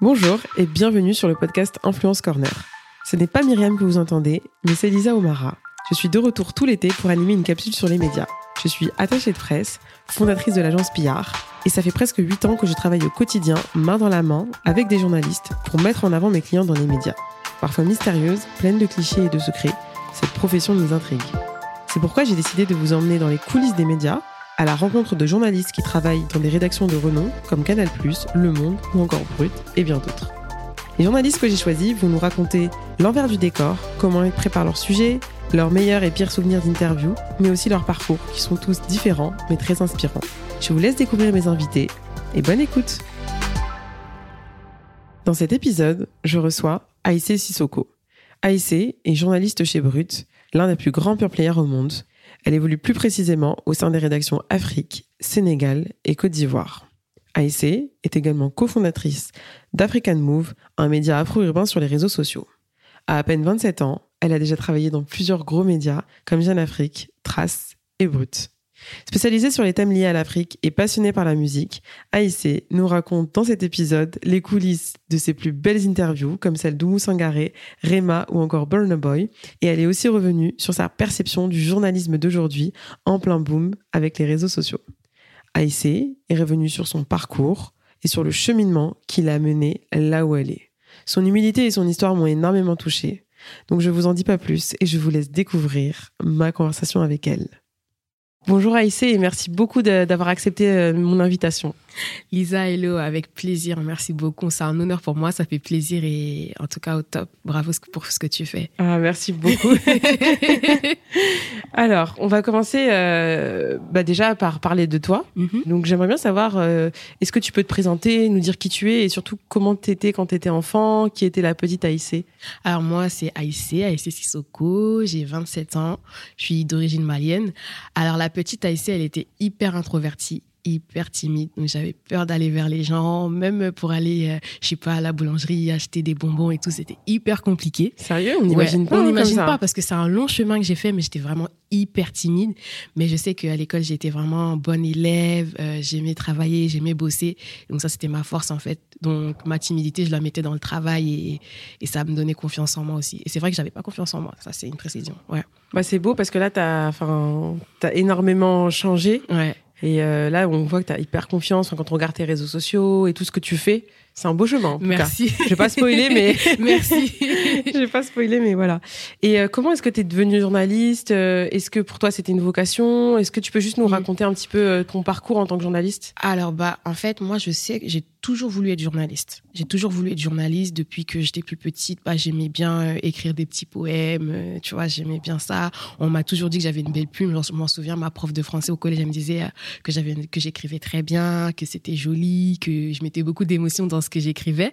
Bonjour et bienvenue sur le podcast Influence Corner. Ce n'est pas Myriam que vous entendez, mais c'est Lisa Omara. Je suis de retour tout l'été pour animer une capsule sur les médias. Je suis attachée de presse, fondatrice de l'agence Pillard, et ça fait presque 8 ans que je travaille au quotidien, main dans la main, avec des journalistes pour mettre en avant mes clients dans les médias. Parfois mystérieuse, pleine de clichés et de secrets, cette profession nous intrigue. C'est pourquoi j'ai décidé de vous emmener dans les coulisses des médias, à la rencontre de journalistes qui travaillent dans des rédactions de renom comme Canal+, Le Monde ou encore Brut et bien d'autres. Les journalistes que j'ai choisis vont nous raconter l'envers du décor, comment ils préparent leurs sujets, leurs meilleurs et pires souvenirs d'interview, mais aussi leurs parcours qui sont tous différents mais très inspirants. Je vous laisse découvrir mes invités et bonne écoute. Dans cet épisode, je reçois Aïssé Sissoko. Aïssé est journaliste chez Brut, l'un des plus grands pure players au monde. Elle évolue plus précisément au sein des rédactions Afrique, Sénégal et Côte d'Ivoire. Aïssé est également cofondatrice d'African Move, un média afro-urbain sur les réseaux sociaux. À à peine 27 ans, elle a déjà travaillé dans plusieurs gros médias comme Jeune Afrique, Trace et Brut. Spécialisée sur les thèmes liés à l'Afrique et passionnée par la musique, Aïssé nous raconte dans cet épisode les coulisses de ses plus belles interviews, comme celle d'Oumou Sangaré, Rema ou encore Burna Boy. Et elle est aussi revenue sur sa perception du journalisme d'aujourd'hui en plein boom avec les réseaux sociaux. Aïssé est revenue sur son parcours et sur le cheminement qui l'a mené là où elle est. Son humilité et son histoire m'ont énormément touchée. Donc je vous en dis pas plus et je vous laisse découvrir ma conversation avec elle. Bonjour Aïssé et merci beaucoup d'avoir accepté euh, mon invitation. Lisa, hello, avec plaisir. Merci beaucoup. C'est un honneur pour moi. Ça fait plaisir et en tout cas au top. Bravo pour ce que tu fais. Ah, merci beaucoup. Alors, on va commencer euh, bah déjà par parler de toi. Mm-hmm. Donc, j'aimerais bien savoir, euh, est-ce que tu peux te présenter, nous dire qui tu es et surtout comment tu étais quand tu étais enfant, qui était la petite Aïssé? Alors, moi, c'est Aïssé, Aïssé Sissoko. J'ai 27 ans. Je suis d'origine malienne. Alors, la petite Aïssé, elle était hyper introvertie hyper timide. Donc j'avais peur d'aller vers les gens, même pour aller, euh, je sais pas, à la boulangerie, acheter des bonbons et tout. C'était hyper compliqué. Sérieux On n'imagine pas. On n'imagine pas parce que c'est un long chemin que j'ai fait, mais j'étais vraiment hyper timide. Mais je sais qu'à l'école, j'étais vraiment bonne élève. Euh, j'aimais travailler, j'aimais bosser. Donc ça, c'était ma force en fait. Donc ma timidité, je la mettais dans le travail et, et ça me donnait confiance en moi aussi. Et c'est vrai que j'avais pas confiance en moi. Ça, c'est une précision. Ouais. Bah, c'est beau parce que là, tu as, as énormément changé. Ouais. Et euh, là, on voit que tu as hyper confiance quand on regarde tes réseaux sociaux et tout ce que tu fais. C'est un beau chemin. En Merci. Je vais pas spoiler, mais merci. je vais pas spoiler, mais voilà. Et euh, comment est-ce que tu es devenue journaliste euh, Est-ce que pour toi c'était une vocation? Est-ce que tu peux juste nous raconter un petit peu euh, ton parcours en tant que journaliste? Alors bah en fait moi je sais que j'ai toujours voulu être journaliste. J'ai toujours voulu être journaliste depuis que j'étais plus petite. Bah j'aimais bien écrire des petits poèmes, tu vois, j'aimais bien ça. On m'a toujours dit que j'avais une belle plume. Je m'en souviens, ma prof de français au collège elle me disait que j'avais que j'écrivais très bien, que c'était joli, que je mettais beaucoup d'émotions dans ce que j'écrivais.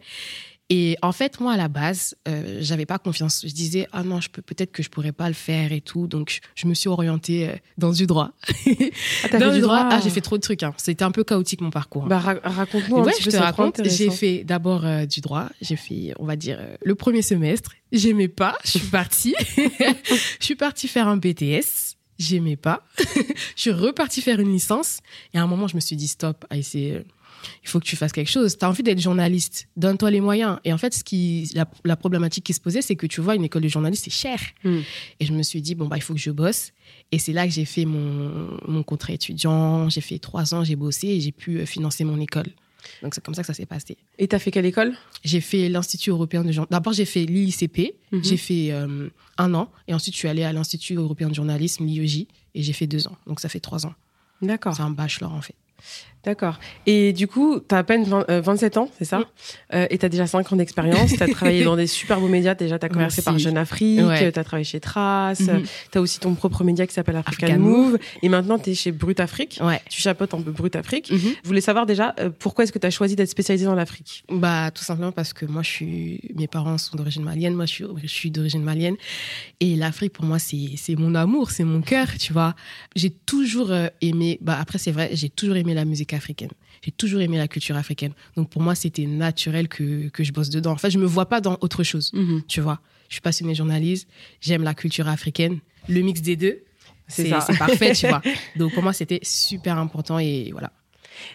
Et en fait, moi, à la base, euh, j'avais pas confiance. Je disais, ah non, je peux, peut-être que je pourrais pas le faire et tout. Donc, je, me suis orientée euh, dans du droit. Ah, dans du droit, ah, j'ai fait trop de trucs. Hein. C'était un peu chaotique, mon parcours. Bah, raconte-moi ouais, je te raconte. J'ai fait d'abord euh, du droit. J'ai fait, on va dire, le premier semestre. J'aimais pas. Je suis partie. je suis partie faire un BTS j'aimais pas. je suis repartie faire une licence et à un moment je me suis dit stop, à essayer il faut que tu fasses quelque chose. Tu as envie d'être journaliste, donne-toi les moyens. Et en fait, ce qui, la, problématique qui se posait, c'est que tu vois, une école de journaliste, c'est cher. Hmm. Et je me suis dit, bon, bah, il faut que je bosse. Et c'est là que j'ai fait mon, mon contrat étudiant. J'ai fait trois ans, j'ai bossé et j'ai pu euh, financer mon école. Donc c'est comme ça que ça s'est passé. Et tu as fait quelle école? J'ai fait l'Institut européen de journalisme. D'abord, j'ai fait l'ICP, mhm. j'ai fait euh, un an. Et ensuite, je suis allée à l'Institut européen de journalisme, l'IEJ, et j'ai fait deux ans. Donc ça fait trois ans. D'accord. C'est un bachelor en fait. D'accord. Et du coup, tu as à peine 27 euh, ans, c'est ça euh, Et tu as déjà 5 ans d'expérience. tu as travaillé dans des super beaux médias. Déjà, tu as commencé par Jeune Afrique, tu as travaillé chez Trace, mhm. tu as aussi ton propre média qui s'appelle African, Move. Et maintenant, tu es chez Brut Afrique. Tu chapeautes un peu Brut Afrique. Mhm. Je voulais savoir déjà, euh, pourquoi est-ce que tu as choisi d'être spécialisé dans l'Afrique? Bah, Tout simplement parce que moi, je suis... mes parents sont d'origine malienne. Moi, je suis, je suis d'origine malienne. Et l'Afrique, pour moi, c'est mon amour, c'est mon cœur, tu vois. J'ai toujours aimé... Bah, après, c'est vrai, j'ai toujours aimé la musique africaine. J'ai toujours aimé la culture africaine. Donc pour moi, c'était naturel que, que je bosse dedans. En fait, je me vois pas dans autre chose, mhm. tu vois. Je suis passionnée journaliste, j'aime la culture africaine. Le mix des deux, c'est parfait, tu vois. Donc pour moi, c'était super important et voilà.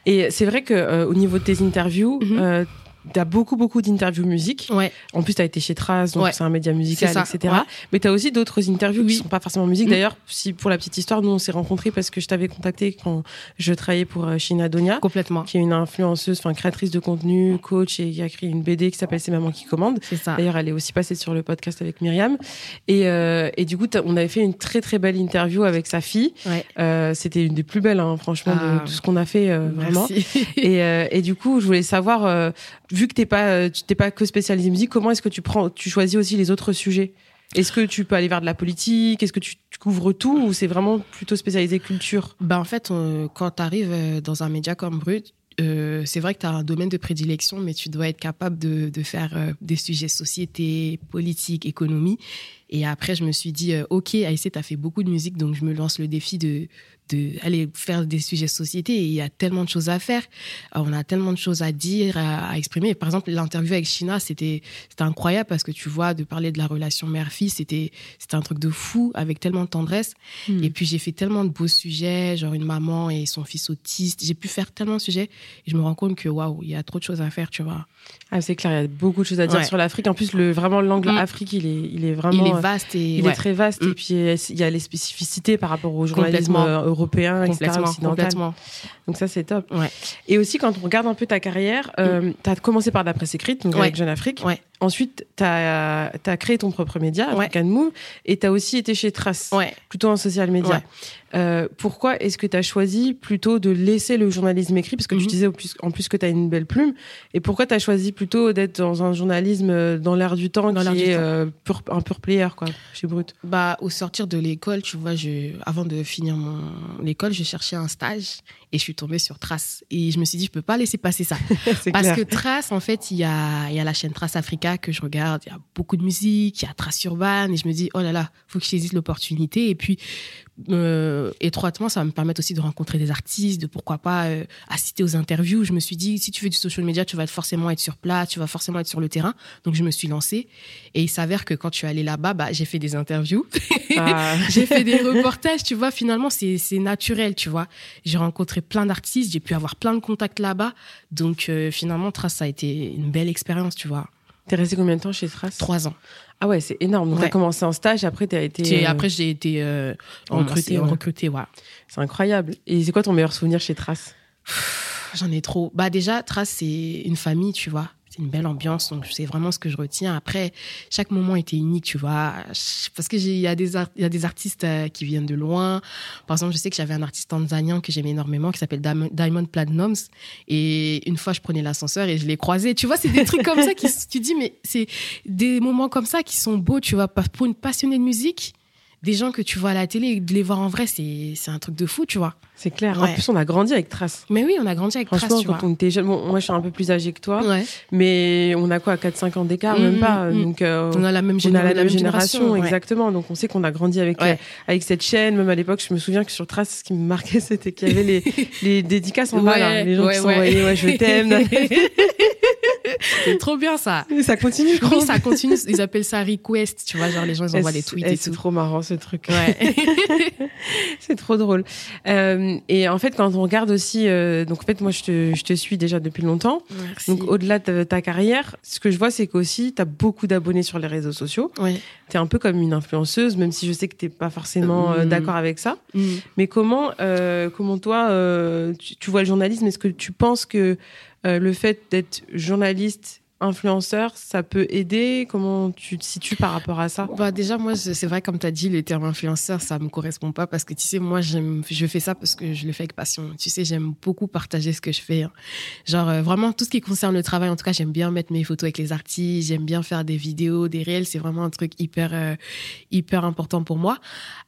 Et c'est vrai que euh, au niveau de tes interviews, mhm. euh, tu as beaucoup, beaucoup d'interviews musique. Ouais. En plus, tu as été chez Trace, donc Ouais. c'est un média musical, ça, etc. ouais. Mais tu as aussi d'autres interviews qui Oui. sont pas forcément musique. Mm. D'ailleurs, si pour la petite histoire, nous, on s'est rencontrés parce que je t'avais contacté quand je travaillais pour euh, Shina Donia, Complètement. qui est une influenceuse, enfin créatrice de contenu, coach et qui a créé une BD qui s'appelle C'est Maman qui commande. C'est ça. D'ailleurs, elle est aussi passée sur le podcast avec Myriam. Et, euh, et du coup, t'as- on avait fait une très très belle interview avec sa fille. Ouais. Euh, C'était une des plus belles, hein, franchement, de Ah. tout ce qu'on a fait, euh, vraiment. Et, euh, et du coup, je voulais savoir, euh, vu que t'es pas, euh, t'es pas que spécialisé musique, comment est-ce que tu prends, tu choisis aussi les autres sujets? Est-ce que tu peux aller vers de la politique? Est-ce que tu, couvres tout ou c'est vraiment plutôt spécialisé culture? Ben, en fait, on- quand tu arrives dans un média comme Brut, euh, c'est vrai que tu as un domaine de prédilection, mais tu dois être capable de, faire euh, des sujets société, politique, économie. Et après, je me suis dit, euh, OK, Aïssé, tu as fait beaucoup de musique, donc je me lance le défi de, de aller faire des sujets société. Et il y a tellement de choses à faire. Euh, on a tellement de choses à dire, à, à exprimer. Par exemple, l'interview avec China, c'était incroyable parce que tu vois, de parler de la relation mère-fille, c'était un truc de fou, avec tellement de tendresse. Et puis j'ai fait tellement de beaux sujets, genre une maman et son fils autiste. J'ai pu faire tellement de sujets et je me rends compte que waouh, il y a trop de choses à faire, tu vois. Ah, c'est clair, il y a beaucoup de choses à dire Ouais. sur l'Afrique. En plus, le, vraiment, l'angle Mm. Afrique, il est, il est vraiment. il est vaste et Il ouais, est très vaste Mm. et puis euh, il y a les spécificités par rapport au journalisme euh, européen, etc., complètement. Donc ça, c'est top. Ouais. Et aussi, quand on regarde un peu ta carrière, euh, tu as commencé par la presse écrite, donc Ouais. avec Jeune Afrique. Ensuite, tu as, créé ton propre média, Ouais. Move, et tu as aussi été chez Trace, Ouais. plutôt en social media. Ouais. Euh, pourquoi est-ce que tu as choisi plutôt de laisser le journalisme écrit? Parce que tu Mhm. disais en plus que tu as une belle plume. Et pourquoi tu as choisi plutôt d'être dans un journalisme euh, dans l'air du temps Dans qui est euh, pur- un pur player, quoi, chez Brut? Bah, au sortir de l'école, tu vois, je, avant de finir mon l'école, je cherchais un stage et je suis tombée sur Trace. Et je me suis dit, je peux pas laisser passer ça. Parce clair. que Trace, en fait, il y a, il y a la chaîne Trace Africa que je regarde, il y a beaucoup de musique, il y a Trace Urban, et je me dis, oh là là, faut que je saisisse l'opportunité. Et puis, euh, étroitement, ça va me permettre aussi de rencontrer des artistes, de pourquoi pas euh, assister aux interviews. Je me suis dit, si tu fais du social media, tu vas forcément être sur place, tu vas forcément être sur le terrain. Donc, je me suis lancée. Et il s'avère que quand je suis allée là-bas, bah, j'ai fait des interviews. Ah. j'ai fait des reportages, tu vois, finalement, c'est c'est naturel, tu vois. J'ai rencontré plein d'artistes, j'ai pu avoir plein de contacts là-bas. Donc, euh, finalement, Trace, ça a été une belle expérience, tu vois. T'es resté combien de temps chez Trace Trois ans. Ah ouais, c'est énorme. Donc, Ouais. t'as commencé en stage, après, t'as été. Euh, après, j'ai été euh, recrutée, recrutée. ouais. recrutée, ouais. C'est incroyable. Et c'est quoi ton meilleur souvenir chez Trace? J'en ai trop. Bah déjà, Trace, c'est une famille, tu vois. C'est une belle ambiance, donc c'est vraiment ce que je retiens. Après, chaque moment était unique, tu vois. Parce que j'ai- il y a des y a des artistes euh, qui viennent de loin. Par exemple, je sais que j'avais un artiste tanzanien que j'aimais énormément qui s'appelle Diamond, Platinums. Et une fois, je prenais l'ascenseur et je l'ai croisé. Tu vois, c'est des trucs comme ça qui tu dis, mais c'est des moments comme ça qui sont beaux, tu vois. Pour une passionnée de musique, des gens que tu vois à la télé, de les voir en vrai, c'est un truc de fou, tu vois. C'est clair. En plus, on a grandi avec Trace. Mais oui, on a grandi avec Franchement, Trace, tu quand vois. on était jeune, bon, moi je suis un peu plus âgée que toi, Ouais. mais on a quoi, 4-5 ans d'écart, même Mhm, pas. mhm. Donc, euh, On a la même, on a la même génération, ouais. exactement. Donc on sait qu'on a grandi avec, euh, avec cette chaîne. Même à l'époque, je me souviens que sur Trace, ce qui me marquait, c'était qu'il y avait les, les dédicaces en bas, Ouais, là. les gens qui s'envoyaient ouais, je t'aime. C'est trop bien ça. ça continue, je crois. Oui, ça continue. Ils appellent ça request, tu vois, genre les gens ils envoient Eh, des tweets eh, et C'est trop marrant ce truc. Ouais. C'est trop drôle. Euh, et en fait, quand on regarde aussi, euh, donc en fait, moi, je te, je te suis déjà depuis longtemps. Merci. Donc, au-delà de ta carrière, ce que je vois, c'est qu'aussi, tu as beaucoup d'abonnés sur les réseaux sociaux. ouais. Tu es un peu comme une influenceuse, même si je sais que tu pas forcément euh, Mm. d'accord avec ça. Mm. Mais comment, euh, comment toi, euh, tu, tu vois le journalisme? Est-ce que tu penses que le fait d'être journaliste, influenceur, ça peut aider? Comment tu te situes par rapport à ça? Bah déjà moi c'est vrai comme tu as dit le terme influenceur ça me correspond pas parce que tu sais moi je fais ça parce que je le fais avec passion. Tu sais j'aime beaucoup partager ce que je fais. hein. Genre euh, vraiment tout ce qui concerne le travail en tout cas j'aime bien mettre mes photos avec les artistes, j'aime bien faire des vidéos, des réels, c'est vraiment un truc hyper euh, hyper important pour moi.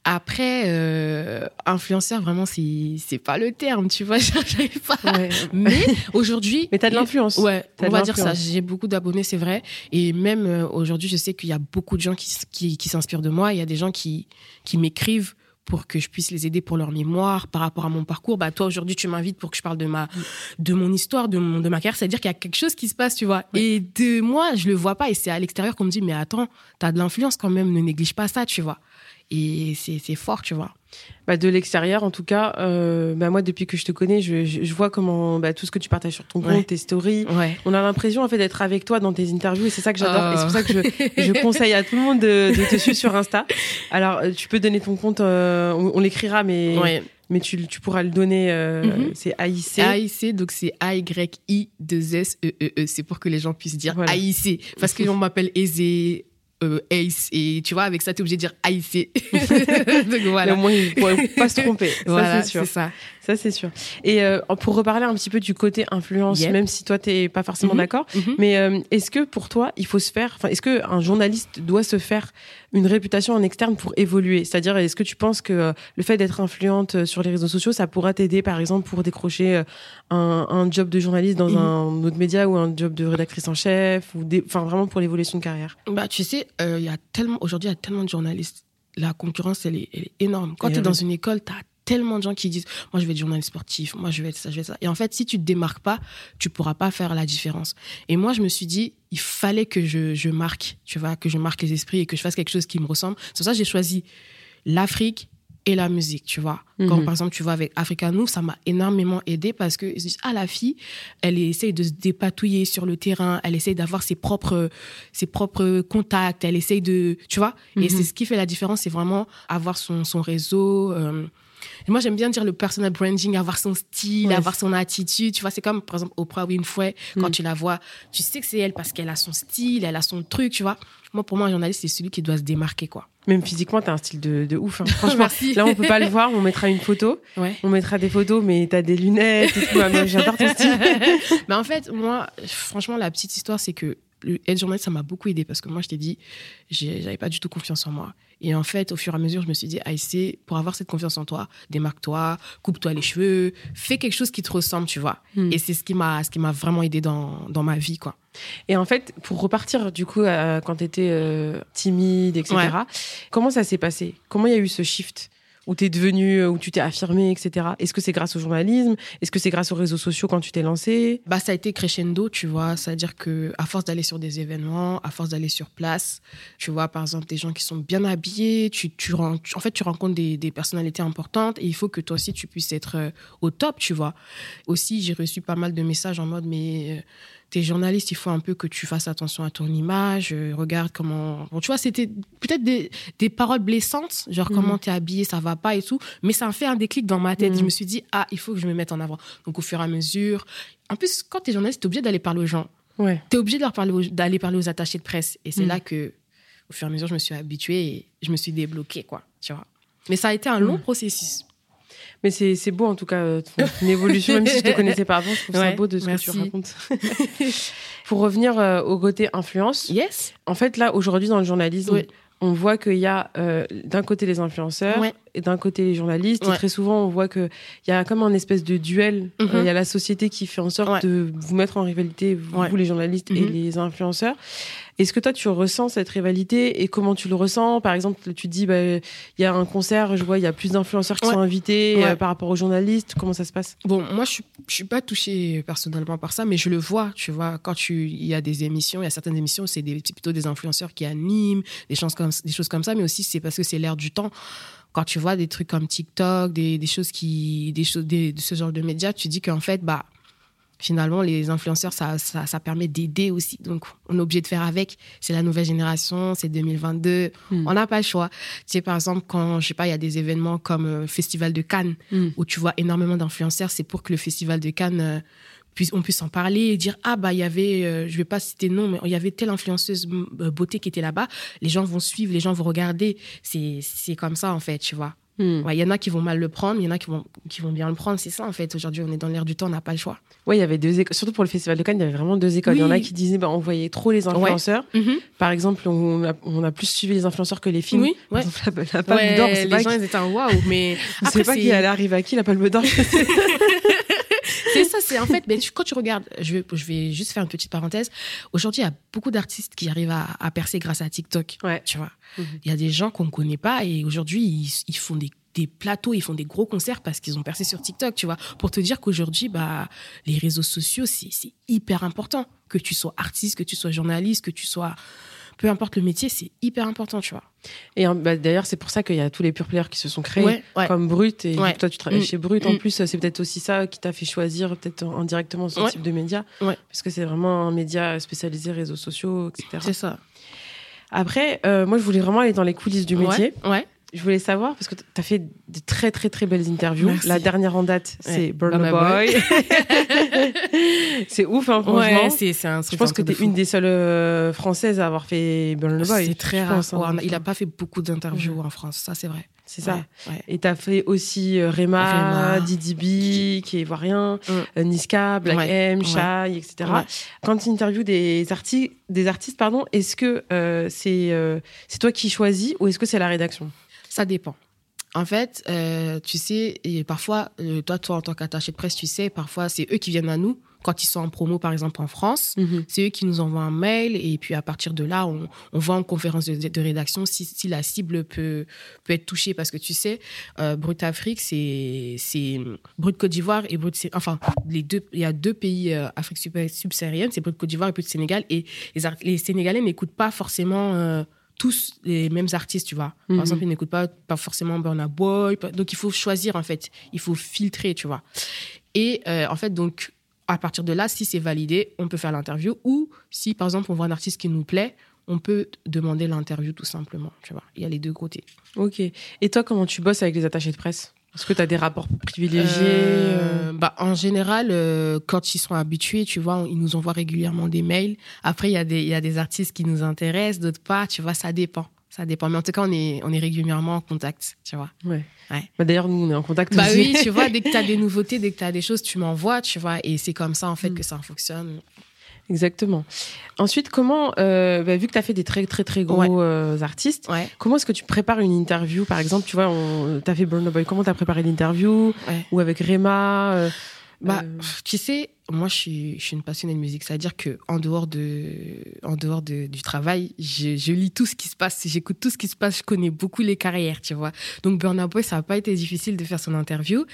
Après euh, influenceur vraiment c'est c'est pas le terme, tu vois, j'arrive pas. Ouais. Mais aujourd'hui Mais t'as de l'influence. Ouais, on de va dire ça. J'ai beaucoup d'abonnés, c'est vrai. Et même euh, aujourd'hui, je sais qu'il y a beaucoup de gens qui, qui, qui s'inspirent de moi. Il y a des gens qui, qui m'écrivent pour que je puisse les aider pour leur mémoire par rapport à mon parcours. Bah, toi, aujourd'hui, tu m'invites pour que je parle de ma, de mon histoire, de, mon, de ma carrière. C'est-à-dire qu'il y a quelque chose qui se passe, tu vois. Et de moi, je le vois pas. Et c'est à l'extérieur qu'on me dit, mais attends, t'as de l'influence quand même, ne néglige pas ça, tu vois. Et c'est fort, tu vois. Bah, de l'extérieur, en tout cas, euh, bah, moi, depuis que je te connais, je, je, vois comment bah, tout ce que tu partages sur ton compte, tes stories. On a l'impression en fait d'être avec toi dans tes interviews et c'est ça que j'adore. Et c'est pour ça que je, je, conseille à tout le monde de, de, te suivre sur Insta. Alors, euh, tu peux donner ton compte, euh, on, l'écrira, mais. Mais tu, tu, pourras le donner, euh, mm-hmm. c'est AIC. AIC, donc c'est A-Y-I-2-S-E-E-E. -E -E. C'est pour que les gens puissent dire voilà. AIC. Parce qu'on m'appelle Aizé, euh, Ace. Et tu vois avec ça tu es obligé de dire AIC donc voilà. au moins il ne pas se tromper. Voilà, c'est sûr. ça ça c'est sûr et euh, pour reparler un petit peu du côté influence même si toi t'es pas forcément mhm. d'accord mhm. mais euh, est-ce que pour toi il faut se faire enfin est-ce que un journaliste doit se faire une réputation en externe pour évoluer? C'est-à-dire est-ce que tu penses que le fait d'être influente sur les réseaux sociaux ça pourra t'aider par exemple pour décrocher un, un job de journaliste dans mhm. un autre média ou un job de rédactrice en chef ou enfin vraiment pour l'évolution de carrière? Bah tu sais euh, il y a tellement aujourd'hui il y a tellement de journalistes. La concurrence elle est, elle est énorme. Quand tu es dans une école, tu as tellement de gens qui disent moi je vais être journaliste sportif, moi je vais être ça, je vais être ça. Et en fait, si tu te démarques pas, tu pourras pas faire la différence. Et moi, je me suis dit il fallait que je, je marque, tu vois, que je marque les esprits et que je fasse quelque chose qui me ressemble. C'est pour ça que j'ai choisi l'Afrique et la musique, tu vois. Quand, mhm. par exemple, tu vois, avec Africa Nous, ça m'a énormément aidé parce que, ah, la fille, elle essaye de se dépatouiller sur le terrain, elle essaye d'avoir ses propres, ses propres contacts, elle essaye de, tu vois. Et mhm. c'est ce qui fait la différence, c'est vraiment avoir son, son réseau. Euh, moi, j'aime bien dire le personal branding, avoir son style, avoir son attitude. Tu vois, c'est comme, par exemple, Oprah Winfrey, quand mm. tu la vois, tu sais que c'est elle parce qu'elle a son style, elle a son truc, tu vois. Moi, pour moi, un journaliste, c'est celui qui doit se démarquer, quoi. Même physiquement, tu as un style de, de ouf. Hein. Franchement, là, on peut pas le voir. On mettra une photo. On mettra des photos, mais tu as des lunettes et tout. J'adore ton style. mais en fait, moi, franchement, la petite histoire, c'est que être journaliste, ça m'a beaucoup aidé parce que moi, je t'ai dit, j'avais pas du tout confiance en moi. Et en fait, au fur et à mesure, je me suis dit, Aïssé, pour avoir cette confiance en toi, démarque-toi, coupe-toi les cheveux, fais quelque chose qui te ressemble, tu vois. Hmm. Et c'est ce qui m'a, ce qui m'a vraiment aidé dans, dans ma vie, quoi. Et en fait, pour repartir du coup, euh, quand tu étais euh, timide, etc., comment ça s'est passé? Comment il y a eu ce shift? Où tu es devenu, euh, où tu t'es affirmé, etc. Est-ce que c'est grâce au journalisme? Est-ce que c'est grâce aux réseaux sociaux quand tu t'es lancé? Bah, ça a été crescendo, tu vois. C'est-à-dire que à force d'aller sur des événements, à force d'aller sur place, tu vois, par exemple, des gens qui sont bien habillés, tu, tu, en fait, tu rencontres des, des, personnalités importantes et il faut que toi aussi tu puisses être euh, au top, tu vois. Aussi, j'ai reçu pas mal de messages en mode, mais euh, t'es journaliste, il faut un peu que tu fasses attention à ton image, euh, regarde comment. Bon, tu vois, c'était peut-être des, des, paroles blessantes, genre comment mhm. t'es habillé, ça va pas et tout, mais ça a fait un déclic dans ma tête. Je mhm. me suis dit, ah, il faut que je me mette en avant. Donc, au fur et à mesure. En plus, quand t'es journaliste, t'es obligé d'aller parler aux gens. Ouais. T'es obligé d'aller parler, d'aller parler aux attachés de presse. Et c'est mhm. là que, au fur et à mesure, je me suis habituée et je me suis débloquée, quoi. Tu vois. Mais ça a été un long processus. Mais c'est beau en tout cas, euh, une évolution, même si je te connaissais pas avant, je trouve ça beau de ce que tu racontes. Pour revenir euh, au côté influence, yes. en fait là aujourd'hui dans le journalisme, on voit qu'il y a euh, d'un côté les influenceurs et d'un côté les journalistes. Et très souvent, on voit qu'il y a comme un espèce de duel. Mhm. Il y a la société qui fait en sorte de vous mettre en rivalité, vous, les journalistes et mhm. les influenceurs. Est-ce que toi, tu ressens cette rivalité et comment tu le ressens? Par exemple, tu te dis, bah, il y a un concert, je vois, il y a plus d'influenceurs qui sont invités euh, par rapport aux journalistes. Comment ça se passe? Bon, moi, je ne suis pas touchée personnellement par ça, mais je le vois, tu vois. Quand il y a des émissions, il y a certaines émissions, c'est plutôt des influenceurs qui animent, des choses comme, des choses comme ça, mais aussi c'est parce que c'est l'air du temps. Quand tu vois des trucs comme TikTok, des, des choses qui, des choses, de ce genre de médias, tu dis qu'en fait, bah, finalement, les influenceurs, ça, ça, ça permet d'aider aussi. Donc, on est obligé de faire avec. C'est la nouvelle génération, c'est 2022. Hmm. On n'a pas le choix. Tu sais, par exemple, quand, je sais pas, il y a des événements comme le euh, Festival de Cannes, hmm. où tu vois énormément d'influenceurs, c'est pour que le Festival de Cannes, euh, puisse, on puisse en parler et dire, ah, bah, il y avait, euh, je vais pas citer nom, mais il y avait telle influenceuse beauté qui était là-bas. Les gens vont suivre, les gens vont regarder. C'est comme ça, en fait, tu vois. Hmm. Il y en a qui vont mal le prendre, il y en a qui vont, qui vont bien le prendre. C'est ça, en fait. Aujourd'hui, on est dans l'air du temps, on n'a pas le choix. Oui, il y avait deux écoles. Surtout pour le Festival de Cannes, il y avait vraiment deux écoles. Il y en a qui disaient, bah, on voyait trop les influenceurs. Mhm. Par exemple, on a, on a, plus suivi les influenceurs que les films. Oui, Par exemple, la, Palme d'Or, Les gens, ils étaient en waouh, mais. Je sais pas qui allait arriver à qui, la Palme d'Or. c'est ça, c'est en fait, mais quand tu regardes, je vais, je vais juste faire une petite parenthèse. Aujourd'hui, il y a beaucoup d'artistes qui arrivent à, à, percer grâce à TikTok. Ouais. Tu vois, mhm. il y a des gens qu'on ne connaît pas et aujourd'hui, ils, ils, font des, des, plateaux, ils font des gros concerts parce qu'ils ont percé sur TikTok, tu vois. Pour te dire qu'aujourd'hui, bah, les réseaux sociaux, c'est hyper important. Que tu sois artiste, que tu sois journaliste, que tu sois peu importe le métier, c'est hyper important, tu vois. Et bah, d'ailleurs, c'est pour ça qu'il y a tous les pure players qui se sont créés, comme Brut. Et toi, tu travailles mm. chez Brut. En mm. plus, c'est peut-être aussi ça qui t'a fait choisir, peut-être indirectement, ce type de média. Parce que c'est vraiment un média spécialisé réseaux sociaux, etc. C'est ça. Après, euh, moi, je voulais vraiment aller dans les coulisses du métier. Ouais. Je voulais savoir, parce que tu as fait de très, très, très belles interviews. La dernière en date, c'est Burn Boy. c'est ouf, hein, franchement. c'est, un Je pense que tu es une des seules euh, Françaises à avoir fait Burn Boy. C'est très rare. Hein. il n'a pas fait beaucoup d'interviews en France, ça, c'est vrai. C'est ça. Et tu as fait aussi euh, Rema, Didi B, qui est ivoirien, mm. euh, Niska, Black M, Shai, etc. Quand tu interviews des, artistes, des artistes, pardon, est-ce que c'est, c'est toi qui choisis ou est-ce que c'est la rédaction? Ça dépend. En fait, euh, tu sais, et parfois, euh, toi, toi, en tant qu'attaché de presse, tu sais, parfois, c'est eux qui viennent à nous quand ils sont en promo, par exemple, en France. Mhm. C'est eux qui nous envoient un mail et puis à partir de là, on, on voit en conférence de, rédaction si, si, la cible peut, peut être touchée. Parce que tu sais, euh, Brut Afrique, c'est Brut Côte d'Ivoire et Brut. Enfin, les deux, il y a deux pays Afrique subsaharienne, c'est Brut Côte d'Ivoire et Brut Sénégal. Et les, les Sénégalais n'écoutent pas forcément tous les mêmes artistes, tu vois. Par mhm. exemple, ils n'écoutent pas, pas forcément Burna Boy. Donc, il faut choisir, en fait. Il faut filtrer, tu vois. Et euh, en fait, donc, à partir de là, si c'est validé, on peut faire l'interview. Ou si, par exemple, on voit un artiste qui nous plaît, on peut demander l'interview tout simplement, tu vois. Il y a les deux côtés. Ok. Et toi, comment tu bosses avec les attachés de presse? Est-ce que tu as des rapports privilégiés euh, euh bah, En général, euh, quand ils sont habitués, tu vois, ils nous envoient régulièrement des mails. Après, il y, a des, y a des artistes qui nous intéressent, d'autres pas, tu vois, ça dépend. Ça dépend. Mais en tout cas, on est, on est régulièrement en contact, tu vois. Ouais. Bah, D'ailleurs, nous, on est en contact bah aussi. oui, tu vois, dès que tu as des nouveautés, dès que tu as des choses, tu m'envoies, tu vois. Et c'est comme ça, en fait, mm. que ça fonctionne. Exactement. Ensuite, comment, euh, bah, vu que tu as fait des très très très gros euh, artistes, comment est-ce que tu prépares une interview Par exemple, tu vois, tu as fait Burn Boy, comment tu as préparé l'interview Ou avec Rema euh, bah, euh, tu sais, moi, je suis, je suis une passionnée de musique. C'est-à-dire que en dehors de, en dehors de, du travail, je, je, lis tout ce qui se passe, j'écoute tout ce qui se passe. Je connais beaucoup les carrières, tu vois. Donc, Burna Boy, ça n'a pas été difficile de faire son interview.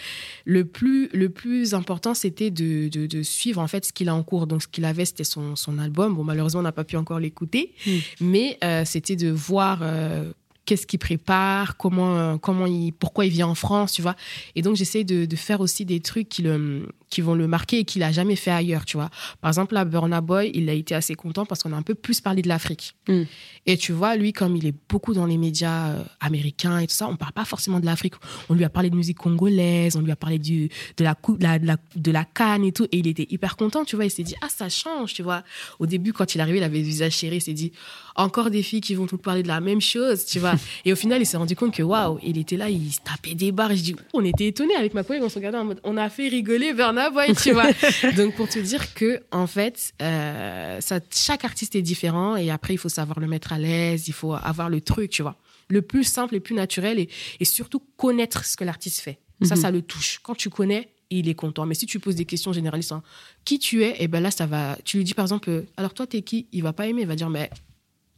Le plus, le plus important, c'était de, de, de, suivre en fait ce qu'il a en cours. Donc, ce qu'il avait, c'était son, son album. Bon, malheureusement, on n'a pas pu encore l'écouter, hmm. mais euh, c'était de voir. Euh, qu'est-ce qu'il prépare, comment, euh, comment il, pourquoi il vient en France, tu vois. Et donc, j'essaie de, de, faire aussi des trucs qui, le, qui vont le marquer et qu'il a jamais fait ailleurs, tu vois. Par exemple, là, Burna Boy, il a été assez content parce qu'on a un peu plus parlé de l'Afrique. Mm. Et tu vois, lui, comme il est beaucoup dans les médias euh, américains et tout ça, on parle pas forcément de l'Afrique. On lui a parlé de musique congolaise, on lui a parlé du, de, la, la, de, la, de la canne et tout. Et il était hyper content, tu vois. Il s'est dit, ah, ça change, tu vois. Au début, quand il est arrivé, il avait le visage chéri, il s'est dit, encore des filles qui vont tout parler de la même chose, tu vois. et au final, il s'est rendu compte que waouh, il était là, il se tapait des barres. Je dis, on était étonnés avec ma collègue, on se regardait en mode, on a fait rigoler Bernard Boy, tu vois. Donc pour te dire que en fait, euh, ça, chaque artiste est différent et après il faut savoir le mettre à l'aise, il faut avoir le truc, tu vois. Le plus simple, le plus naturel et, et surtout connaître ce que l'artiste fait. Ça, mhm. ça le touche. Quand tu connais, il est content. Mais si tu poses des questions généralistes, hein, qui tu es, et eh ben là, ça va. Tu lui dis par exemple, euh, alors toi, t'es qui? Il va pas aimer, il va dire, mais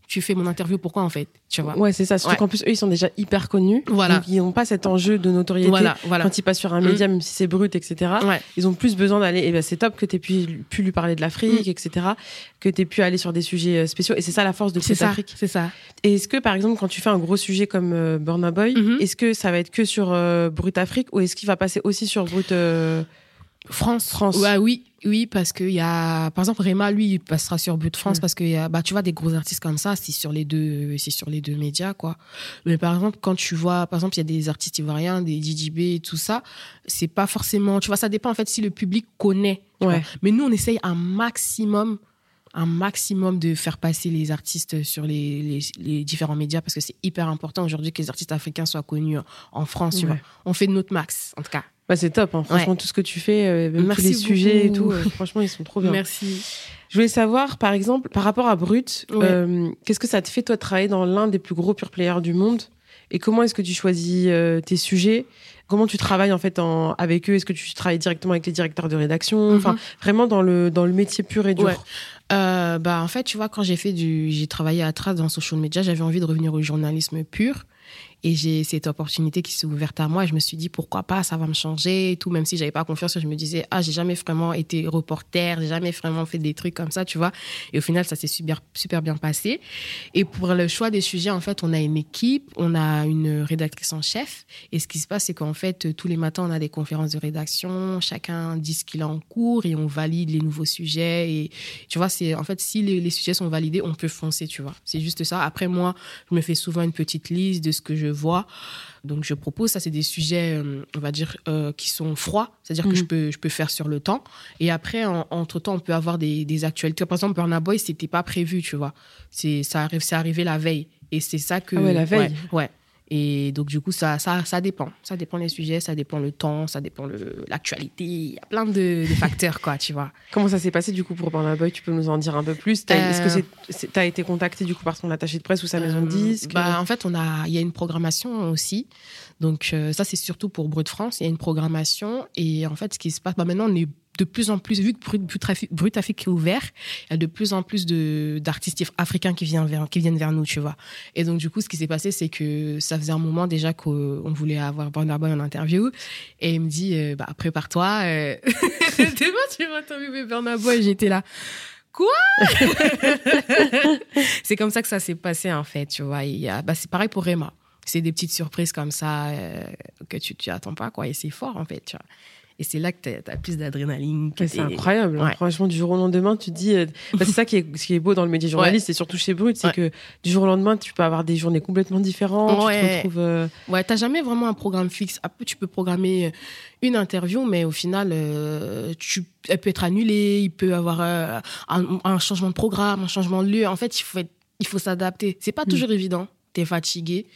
tu fais mon interview, pourquoi en fait tu vois? Ouais, c'est ça. Surtout qu'en plus, eux, ils sont déjà hyper connus. Voilà. Donc, ils n'ont pas cet enjeu de notoriété. Voilà, voilà. Quand ils passent sur un média, mm. même si c'est brut, etc., ils ont plus besoin d'aller. Et ben, c'est top que tu aies pu, pu, lui parler de l'Afrique, mm. etc., que tu aies pu aller sur des sujets euh, spéciaux. Et c'est ça la force de cette Afrique. C'est ça. Et est-ce que, par exemple, quand tu fais un gros sujet comme euh, Burna Boy, mm-hmm. est-ce que ça va être que sur euh, Brut Afrique ou est-ce qu'il va passer aussi sur Brut. France. France. Ouais, oui, oui, parce qu'il y a, par exemple, Réma, lui, il passera sur But France mm. parce que, bah, tu vois, des gros artistes comme ça, c'est sur les deux, c'est sur les deux médias, quoi. Mais par exemple, quand tu vois, par exemple, il y a des artistes ivoiriens, des DJB et tout ça, c'est pas forcément, tu vois, ça dépend en fait si le public connaît. Ouais. Mais nous, on essaye un maximum un maximum de faire passer les artistes sur les, les, différents médias parce que c'est hyper important aujourd'hui que les artistes africains soient connus en France, tu vois. On fait de notre max, en tout cas. Bah, c'est top, hein. franchement, tout ce que tu fais, euh, même tous les sujets et tout, euh, franchement, ils sont trop bien. Merci. Je voulais savoir, par exemple, par rapport à Brut, euh, qu'est-ce que ça te fait, toi, de travailler dans l'un des plus gros pure players du monde? Et comment est-ce que tu choisis tes sujets? Comment tu travailles, en fait, en, avec eux? Est-ce que tu travailles directement avec les directeurs de rédaction? Enfin, mhm. vraiment dans le, dans le métier pur et dur. bah, en fait, tu vois, quand j'ai fait du, j'ai travaillé à Trace dans social media, j'avais envie de revenir au journalisme pur. Et j'ai cette opportunité qui s'est ouverte à moi. Et je me suis dit, pourquoi pas, ça va me changer et tout. Même si j'avais pas confiance, je me disais, ah, j'ai jamais vraiment été reporter, j'ai jamais vraiment fait des trucs comme ça, tu vois. Et au final, ça s'est super, super bien passé. Et pour le choix des sujets, en fait, on a une équipe, on a une rédactrice en chef. Et ce qui se passe, c'est qu'en fait, tous les matins, on a des conférences de rédaction. Chacun dit ce qu'il a en cours et on valide les nouveaux sujets. Et tu vois, c'est, en fait, si les, les sujets sont validés, on peut foncer, tu vois. C'est juste ça. Après, moi, je me fais souvent une petite liste de ce que je vois. Donc, je propose, ça, c'est des sujets, euh, on va dire, euh, qui sont froids, c'est-à-dire que je Mhm. peux, je peux faire sur le temps. Et après, en- entre-temps, on peut avoir des, des actualités. Par exemple, Burna Boy, c'était pas prévu, tu vois. C'est, ça arrive, c'est arrivé la veille. Et c'est ça que. Ah ouais, la veille. Ouais. ouais. Et donc, du coup, ça, ça, ça dépend. Ça dépend des sujets, ça dépend le temps, ça dépend l'actualité. Il y a plein de, de facteurs, quoi, tu vois. Comment ça s'est passé du coup pour Burna Boy Tu peux nous en dire un peu plus? Est-ce que Euh, c'est- t'as été contacté du coup par son attaché de presse ou sa maison de Euh, disques? bah, En fait, on a, il y a une programmation aussi. Donc, euh, ça, c'est surtout pour Brut France. Il y a une programmation. Et en fait, ce qui se passe, bah, maintenant, on est de plus en plus, vu que Brut, Brut, Trafic- Brut Afrique est ouvert, il y a de plus en plus d'artistes africains qui viennent, vers, nous, tu vois. Et donc, du coup, ce qui s'est passé, c'est que ça faisait un moment déjà qu'on voulait avoir Burna Boy en interview. Et il me dit, euh, bah, prépare-toi. Euh... Demain, tu vas interviewer Burna Boy. J'étais là. Quoi? C'est comme ça que ça s'est passé, en fait, tu vois. Bah, c'est pareil pour Rema. C'est des petites surprises comme ça euh, que tu tu attends pas, quoi. Et c'est fort, en fait, tu vois. Et c'est là que tu as, plus d'adrénaline. C'est incroyable. hein. Ouais. Franchement, du jour au lendemain, tu te dis. euh, bah, c'est ça qui est, ce qui est beau dans le métier journaliste, et surtout chez Brut, c'est Ouais. que du jour au lendemain, tu peux avoir des journées complètement différentes. Tu te retrouves. euh, Ouais, t'as jamais vraiment un programme fixe. Tu peux programmer une interview, mais au final, euh, tu, elle peut être annulée. Il peut y avoir euh, un, un changement de programme, un changement de lieu. En fait, il faut, être- il faut s'adapter. C'est pas Mm. toujours évident. T'es fatigué.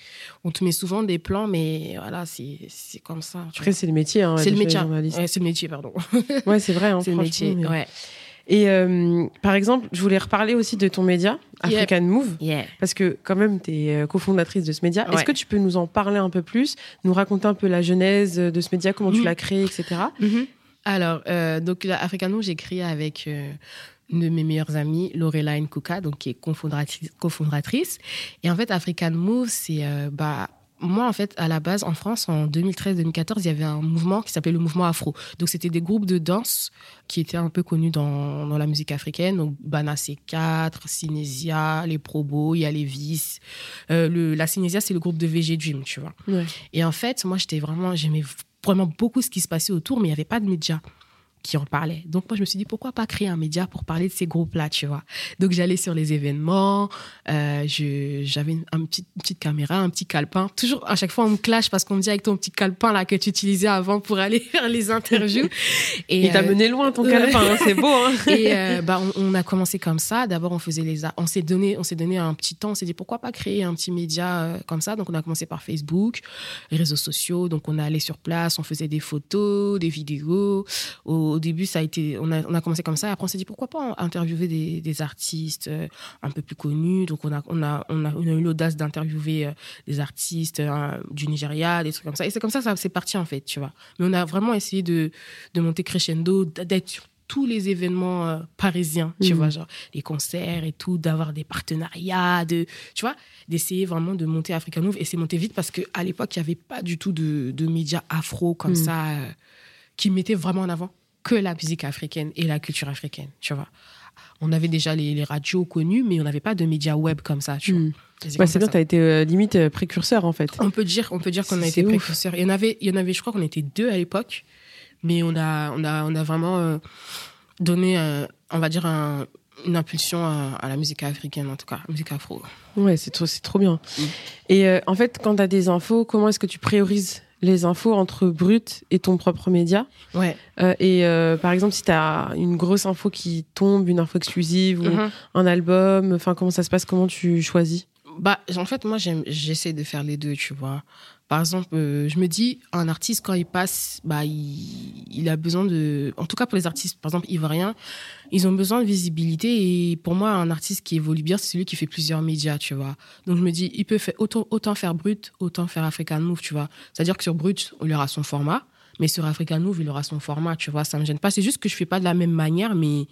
On te met souvent des plans, mais voilà, c'est comme ça. tu Après, c'est le métier. Hein, C'est le métier. Ouais, c'est le métier, pardon. Ouais, c'est vrai. hein, c'est le métier. mais- Ouais. Et euh, par exemple, je voulais reparler aussi de ton média, Yep. African Move. Yeah. Parce que quand même, tu es cofondatrice de ce média. Est-ce que tu peux nous en parler un peu plus, nous raconter un peu la genèse de ce média, comment tu Mhm. l'as créé, etc. Mhm. Alors, euh, donc, African Move, j'ai créé avec euh, de mes meilleures amies, Lorela Nkouka, donc qui est cofondatrice, cofondatrice. Et en fait, African Move, c'est euh, bah moi, en fait, à la base, en France, en 2013-2014, il y avait un mouvement qui s'appelait le mouvement afro. Donc, c'était des groupes de danse qui étaient un peu connus dans, dans la musique africaine. Donc, Bana C4, Cinésia, les Probos, il y a les Vis. Euh, le, la Cinésia, c'est le groupe de VG Dream, tu vois. Ouais. Et en fait, moi, j'étais vraiment, j'aimais vraiment beaucoup ce qui se passait autour, mais il n'y avait pas de médias qui en parlaient. Donc, moi, je me suis dit, pourquoi pas créer un média pour parler de ces groupes-là, tu vois. Donc, j'allais sur les événements, euh, j'avais une, un petit- une petite caméra, un petit calepin. Toujours, à chaque fois, on me clash parce qu'on me dit avec ton petit calepin là que tu utilisais avant pour aller faire les interviews. Et, Il t'a euh, mené loin ton calepin, hein, c'est beau. Hein et euh, bah, on, on a commencé comme ça. D'abord, on faisait les, a- on s'est donné, on s'est donné un petit temps. On s'est dit pourquoi pas créer un petit média euh, comme ça. Donc, on a commencé par Facebook, les réseaux sociaux. Donc, on allé sur place, on faisait des photos, des vidéos. Au, au début, ça a été, on a, on a commencé comme ça. Après, on s'est dit pourquoi pas interviewer des, des artistes euh, un peu plus connus. Donc, on a, on a, on a, on a eu l'audace d'interviewer euh, des artistes euh, du Nigeria, des trucs comme ça. Et c'est comme ça que ça c'est parti en fait, tu vois. Mais on a vraiment essayé de, de monter crescendo, d'être sur tous les événements euh, parisiens, tu Mhm. vois, genre les concerts et tout, d'avoir des partenariats, de, tu vois, d'essayer vraiment de monter African Move. Et c'est monté vite parce qu'à l'époque, il n'y avait pas du tout de, de médias afro comme Mhm. ça euh, qui mettaient vraiment en avant que la musique africaine et la culture africaine, tu vois. On avait déjà les, les radios connues, mais on n'avait pas de médias web comme ça, tu vois. Mm. Et Ouais, comme c'est bien, tu as été euh, limite euh, précurseur en fait. on peut dire, on peut dire qu'on a été ouf. précurseurs. Il y en avait, il y en avait, je crois qu'on était deux à l'époque, mais on a, on a, on a vraiment euh, donné, euh, on va dire, un- une impulsion à, à la musique africaine, en tout cas, musique afro. Ouais, c'est trop, c'est trop bien. Mm. Et en fait, quand tu as des infos, comment est-ce que tu priorises les infos entre Brut et ton propre média Ouais. Euh, Et euh, par exemple, si tu as une grosse info qui tombe, une info exclusive ou Mhm. un album, enfin comment ça se passe? Comment tu choisis? Bah, en fait, moi, j'essaie de faire les deux, tu vois. Par exemple, euh, je me dis, un artiste, quand il passe, bah, il, a besoin de. En tout cas, pour les artistes, par exemple, ivoiriens, ils ont besoin de visibilité. Et pour moi, un artiste qui évolue bien, c'est celui qui fait plusieurs médias, tu vois. Donc, je me dis, il peut faire autant, autant faire Brut, autant faire African Move, tu vois. C'est-à-dire que sur Brut, il aura son format, mais sur African Move, il aura son format, tu vois. Ça me gêne pas. C'est juste que je fais pas de la même manière, mais